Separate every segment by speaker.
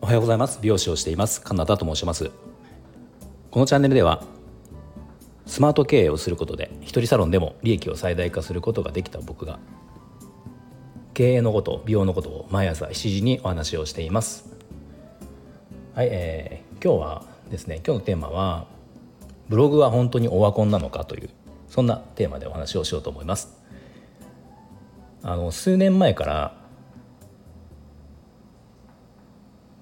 Speaker 1: おはようございます。美容師をしています。カナダと申します。このチャンネルではスマート経営をすることで一人サロンでも利益を最大化することができた僕が経営のこと美容のことを毎朝7時にお話をしています。はい、えー、今日はですね今日のテーマはブログは本当にオワコンなのかというそんなテーマでお話をしようと思います。あの数年前から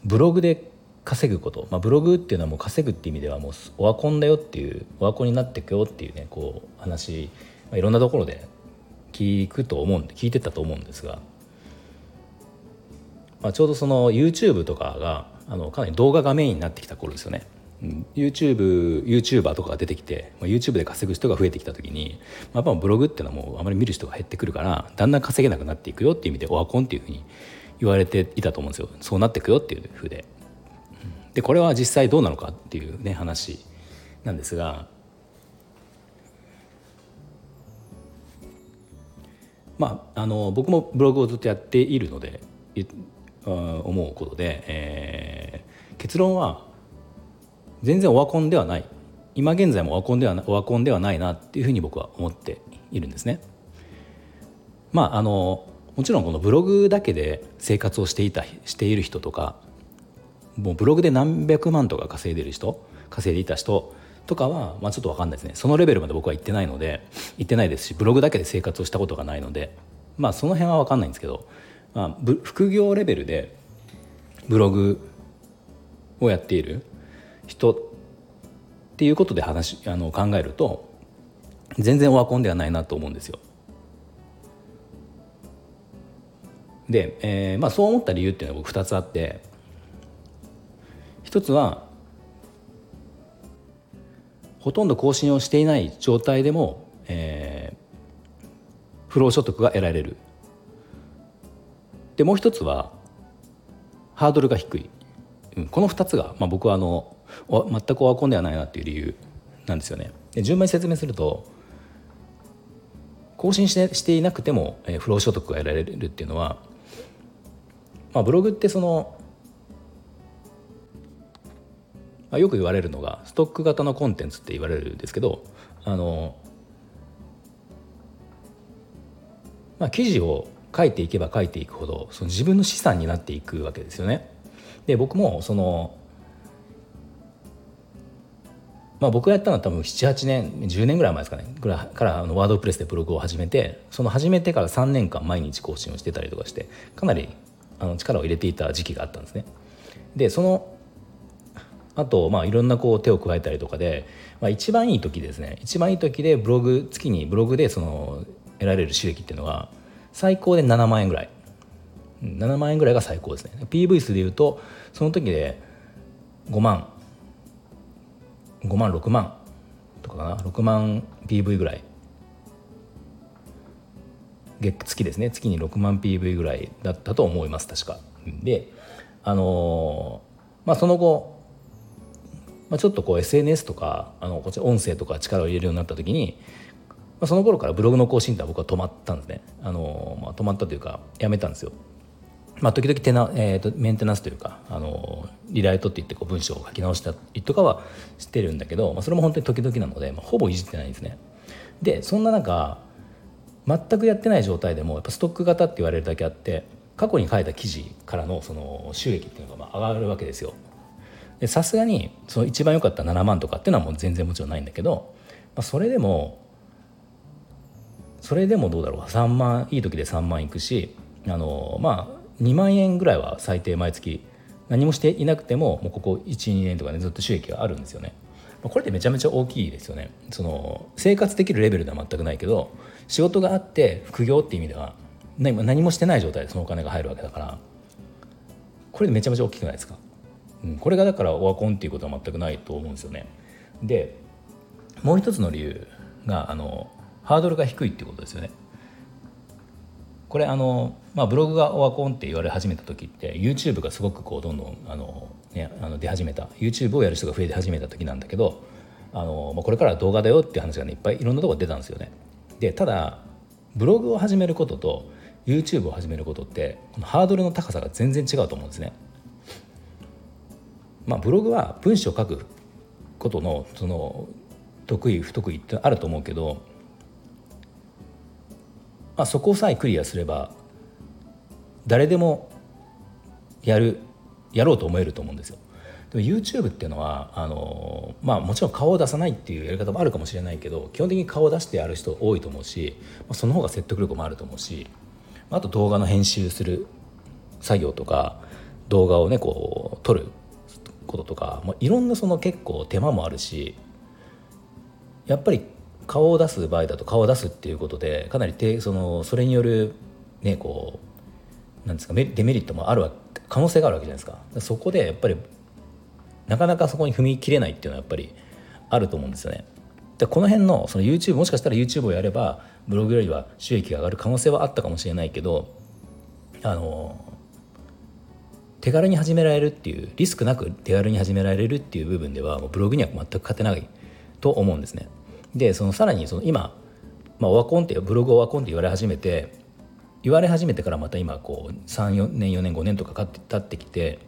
Speaker 1: ブログで稼ぐこと、まあ、ブログっていうのはもう稼ぐっていう意味ではもうオワコンだよっていうオワコンになっていくよっていうねこう話、まあ、いろんなところで聞くと思うんで聞いてたと思うんですが、まあ、ちょうどその YouTube とかがあのかなり動画がメインになってきた頃ですよね。YouTube、YouTuber とかが出てきて、まあ、YouTube で稼ぐ人が増えてきた時に、まあ、やっぱブログっていうのはもうあまり見る人が減ってくるからだんだん稼げなくなっていくよっていう意味でオワコンっていうふうに言われていたと思うんですよそうなっていくよっていうふうで。でこれは実際どうなのかっていうね話なんですがまああの僕もブログをずっとやっているので思うことで、えー、結論は全然オワコンではない今現在もオワコンではオワコンではないなっていうふうに僕は思っているんですね。まああのもちろんこのブログだけで生活をしていたしている人とかもうブログで何百万とか稼いでる人稼いでいた人とかは、まあ、ちょっと分かんないですねそのレベルまで僕は行ってないので行ってないですしブログだけで生活をしたことがないのでまあその辺は分かんないんですけど、まあ、副業レベルでブログをやっている人っていうことで話あの考えると全然オワコンではないなと思うんですよ。で、えーまあ、そう思った理由っていうのは僕2つあって一つはほとんど更新をしていない状態でも、えー、不労所得が得られるでもう一つはハードルが低い、うん、この2つが、まあ、僕はあの全くオワコンではないなっていう理由なんですよねで順番に説明すると更新してしていなくても、えー、不労所得が得られるっていうのは、まあ、ブログってそのまあ、よく言われるのがストック型のコンテンツって言われるんですけどあの、まあ、記事を書いていけば書いていくほどその自分の資産になっていくわけですよね。で僕もそのまあ、僕がやったのは多分78年10年ぐらい前ですかね。ぐらいからあのワードプレスでブログを始めてその始めてから3年間毎日更新をしてたりとかしてかなりあの力を入れていた時期があったんですね。でそのあと、まあ、いろんなこう手を加えたりとかで、まあ、一番いい時ですね。一番いい時でブログ月にブログでその得られる収益っていうのが最高で7万円ぐらい。7万円ぐらいが最高ですね。PV 数でいうとその時で5万。5万6万とかかな？6万 PV ぐらい。月月ですね。月に6万 PV ぐらいだったと思います確か。であのー、まあその後まあ、ちょっとこう SNS とかあのこっち音声とか力を入れるようになった時に、まあ、その頃からブログの更新って僕は止まったんですね。あの、まあ、止まったというかやめたんですよ。まあ、時々テナ、えーと、メンテナンスというかあのリライトって言ってこう文章を書き直したりとかはしてるんだけど、まあ、それも本当に時々なので、まあ、ほぼいじってないんですね。でそんな中全くやってない状態でもやっぱストック型って言われるだけあって過去に書いた記事からのその収益っていうのがまあ上がるわけですよ。さすがにその一番良かった7万とかっていうのはもう全然もちろんないんだけど、まあ、それでもそれでもどうだろう3万いい時で3万いくしあのまあ2万円ぐらいは最低毎月何もしていなくてももうここ12年とかねずっと収益があるんですよね。これってめちゃめちゃ大きいですよね。その生活できるレベルでは全くないけど仕事があって副業っていう意味では何もしてない状態でそのお金が入るわけだからこれでめちゃめちゃ大きくないですか？うん、これがだからオワコンっていうことは全くないと思うんですよね。でもう一つの理由があのハードルが低いっていうことですよね。これあの、まあ、ブログがオワコンって言われ始めた時って YouTube がすごくこうどんどんあの、ね、あの出始めた YouTube をやる人が増えて始めた時なんだけどあの、まあ、これから動画だよっていう話がねいっぱいいろんなとこ出たんですよね。でただブログを始めることと YouTube を始めることってこのハードルの高さが全然違うと思うんですね。まあ、ブログは文章を書くことのその得意不得意ってあると思うけど、まあ、そこさえクリアすれば誰でもやるやろうと思えると思うんですよ。でも YouTube っていうのはあの、まあ、もちろん顔を出さないっていうやり方もあるかもしれないけど基本的に顔を出してやる人多いと思うし、まあ、その方が説得力もあると思うしあと動画の編集する作業とか動画をねこう撮ることとか、まあ、いろんなその結構手間もあるしやっぱり顔を出す場合だと顔を出すっていうことでかなりそのそれによるねこうなんですかデメリットもあるわ可能性があるわけじゃないですかそこでやっぱりなかなかそこに踏み切れないっていうのはやっぱりあると思うんですよね。でこの辺のその YouTube もしかしたら YouTube をやればブログよりは収益が上がる可能性はあったかもしれないけどあの手軽に始められるっていうリスクなく手軽に始められるっていう部分ではもうブログには全く勝てないと思うんですね。でそのさらにその今、まあ、オワコンってブログオワコンって言われ始めて言われ始めてからまた今こう34年4年5年とか経ってきて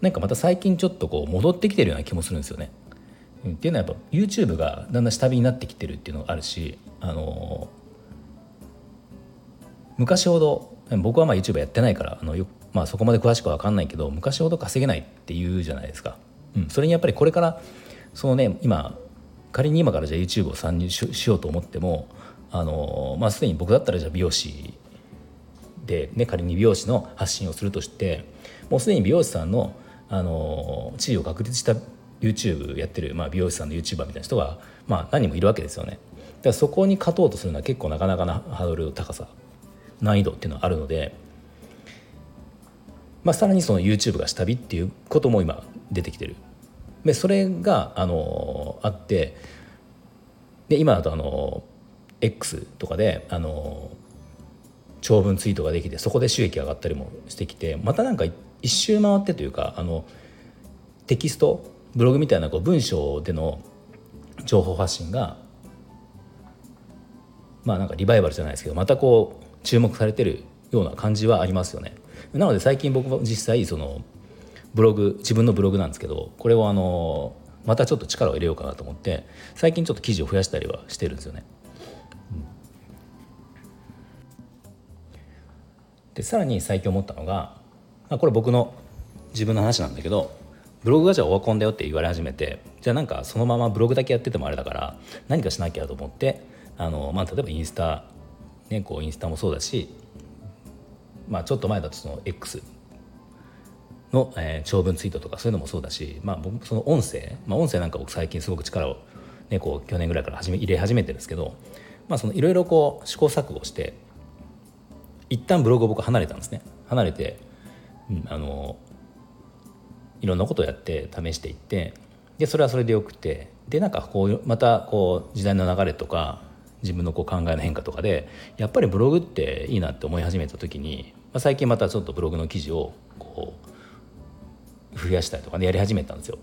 Speaker 1: なんかまた最近ちょっとこう戻ってきてるような気もするんですよね。っていうのはやっぱ YouTube がだんだん下火になってきてるっていうのがあるし、あの昔ほど僕はまあ YouTube やってないからあの、まあ、そこまで詳しくは分かんないけど昔ほど稼げないっていうじゃないですか。うん、それにやっぱりこれからそのね今仮に今からじゃあ YouTube を参入しようと思ってもあのまあすでに僕だったらじゃあ美容師で、ね、仮に美容師の発信をするとしてもうすでに美容師さんのあの地位を確立した YouTube やってる、まあ、美容師さんの YouTuber みたいな人が、まあ、何人もいるわけですよね。だからそこに勝とうとするのは結構なかなかなハードルの高さ難易度っていうのはあるので、まあ、さらにその YouTube が下火っていうことも今出てきてる。でそれがあのあってで今だとあの X とかであの長文ツイートができてそこで収益上がったりもしてきてまたなんか一周回ってというかあのテキストブログみたいなこう文章での情報発信がまあなんかリバイバルじゃないですけどまたこう注目されてるような感じはありますよね。なので最近僕も実際そのブログ自分のブログなんですけどこれをあのまたちょっと力を入れようかなと思って最近ちょっと記事を増やしたりはしてるんですよね。でさらに最近思ったのが、まあ、これ僕の自分の話なんだけどブログがじゃあオワコンだよって言われ始めてじゃあなんかそのままブログだけやっててもあれだから何かしなきゃと思ってあの、まあ、例えばインスタ、ね、こうインスタもそうだし、まあ、ちょっと前だとその X の、えー、長文ツイートとかそういうのもそうだし、まあ、僕その音声、まあ、音声なんか僕最近すごく力を、ね、こう去年ぐらいから始め入れ始めてるんですけど、まあ、そのいろいろこう試行錯誤して一旦ブログを僕離れたんですね。離れて、うん、あのいろんなことをやって試していってでそれはそれでよくてでなんかこうまたこう時代の流れとか自分のこう考えの変化とかでやっぱりブログっていいなって思い始めた時に、まあ、最近またちょっとブログの記事をこう増やしたりとかねやり始めたんですよ。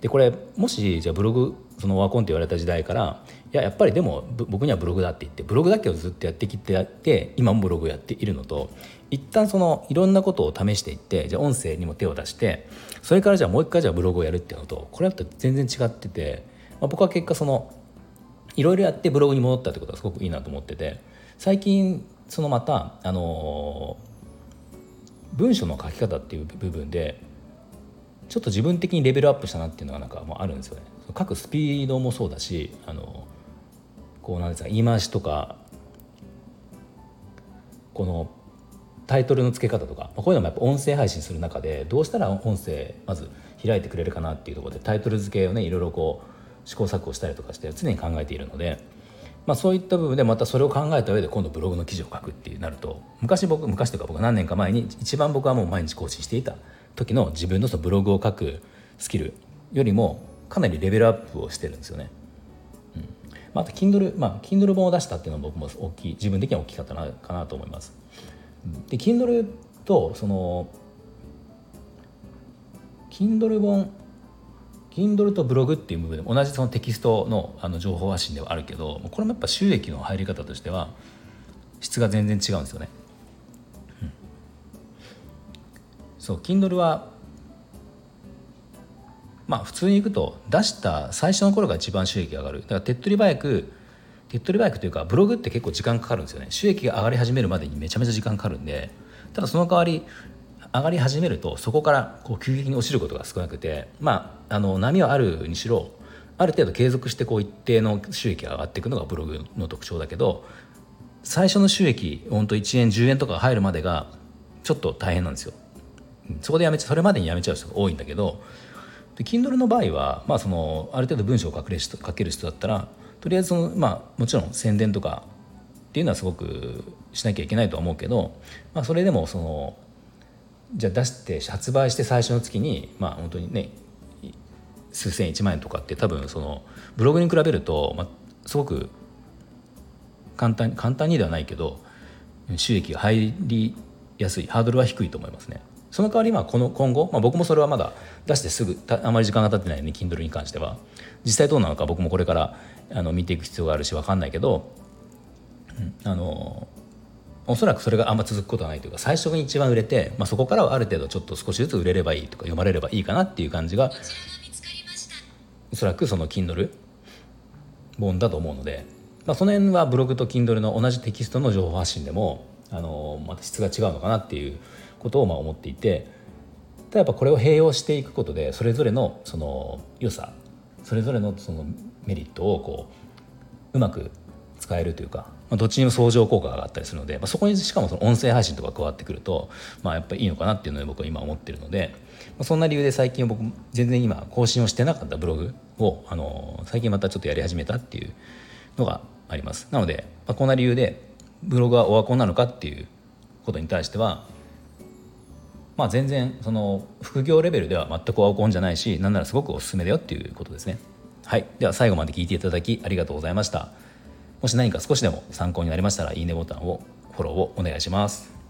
Speaker 1: でこれもしじゃあブログそのワコンって言われた時代からいややっぱりでも僕にはブログだって言ってブログだけをずっとやってきてやって今もブログをやっているのと一旦そのいろんなことを試していってじゃあ音声にも手を出してそれからじゃあもう一回じゃあブログをやるっていうのとこれだと全然違ってて、まあ、僕は結果そのいろいろやってブログに戻ったってことはすごくいいなと思ってて最近そのまたあの文章の書き方っていう部分でちょっと自分的にレベルアップしたなっていうのがなんかもうあるんですよね。書くスピードもそうだしあのこうなんですか言い回しとかこのタイトルの付け方とかこういうのもやっぱ音声配信する中でどうしたら音声まず開いてくれるかなっていうところでタイトル付けをねいろいろこう試行錯誤したりとかして常に考えているので、まあ、そういった部分でまたそれを考えた上で今度ブログの記事を書くってなると昔僕昔とか僕何年か前に一番僕はもう毎日更新していた時の自分のそのブログを書くスキルよりもかなりレベルアップをしてるんですよね。うんまあ、あと Kindle、まあ、Kindle 本を出したっていうのも僕も大きい自分的には大きかったなかなと思います。で Kindle とその Kindle 本 Kindle とブログっていう部分で同じそのテキストのあの情報発信ではあるけどこれもやっぱ収益の入り方としては質が全然違うんですよね。そう Kindle はまあ普通にいくと出した最初の頃が一番収益が上がるだから手っ取り早く手っ取り早くというかブログって結構時間かかるんですよね収益が上がり始めるまでにめちゃめちゃ時間かかるんでただその代わり上がり始めるとそこからこう急激に落ちることが少なくてまああの波はあるにしろある程度継続してこう一定の収益が上がっていくのがブログの特徴だけど最初の収益ほんと1円10円とか入るまでがちょっと大変なんですよ。そこでやめちゃそれまでにやめちゃう人が多いんだけどで Kindle の場合は、まあ、そのある程度文章を書ける人書ける人だったらとりあえずその、まあ、もちろん宣伝とかっていうのはすごくしなきゃいけないとは思うけど、まあ、それでもそのじゃあ出して発売して最初の月にまあ本当にね数千1万円とかって多分そのブログに比べると、まあ、すごく簡単簡単にではないけど収益が入りやすいハードルは低いと思いますね。その代わりまあこの今後、まあ、僕もそれはまだ出してすぐあまり時間が経ってないので Kindle に関しては。実際どうなのか僕もこれからあの見ていく必要があるし分かんないけど、うん、あのおそらくそれがあんま続くことはないというか最初に一番売れて、まあ、そこからはある程度ちょっと少しずつ売れればいいとか読まれればいいかなっていう感じがおそらくその Kindle 本だと思うので、まあ、その辺はブログと Kindle の同じテキストの情報発信でもあのまた質が違うのかなっていうことをまあ思っていてただやっぱこれを併用していくことでそれぞれのその良さそれぞれのそのメリットをこううまく使えるというか、まあ、どっちにも相乗効果があったりするので、まあ、そこにしかもその音声配信とか加わってくると、まあ、やっぱりいいのかなっていうので僕は今思ってるので、まあ、そんな理由で最近僕全然今更新をしてなかったブログをあの最近またちょっとやり始めたっていうのがあります。なので、まあ、こんな理由でブログはオワコンなのかっていうことに対してはまあ全然その副業レベルでは全くオワコンじゃないしなんならすごくおすすめだよっていうことですね。はい。では最後まで聞いていただきありがとうございました。もし何か少しでも参考になりましたらいいねボタンをフォローをお願いします。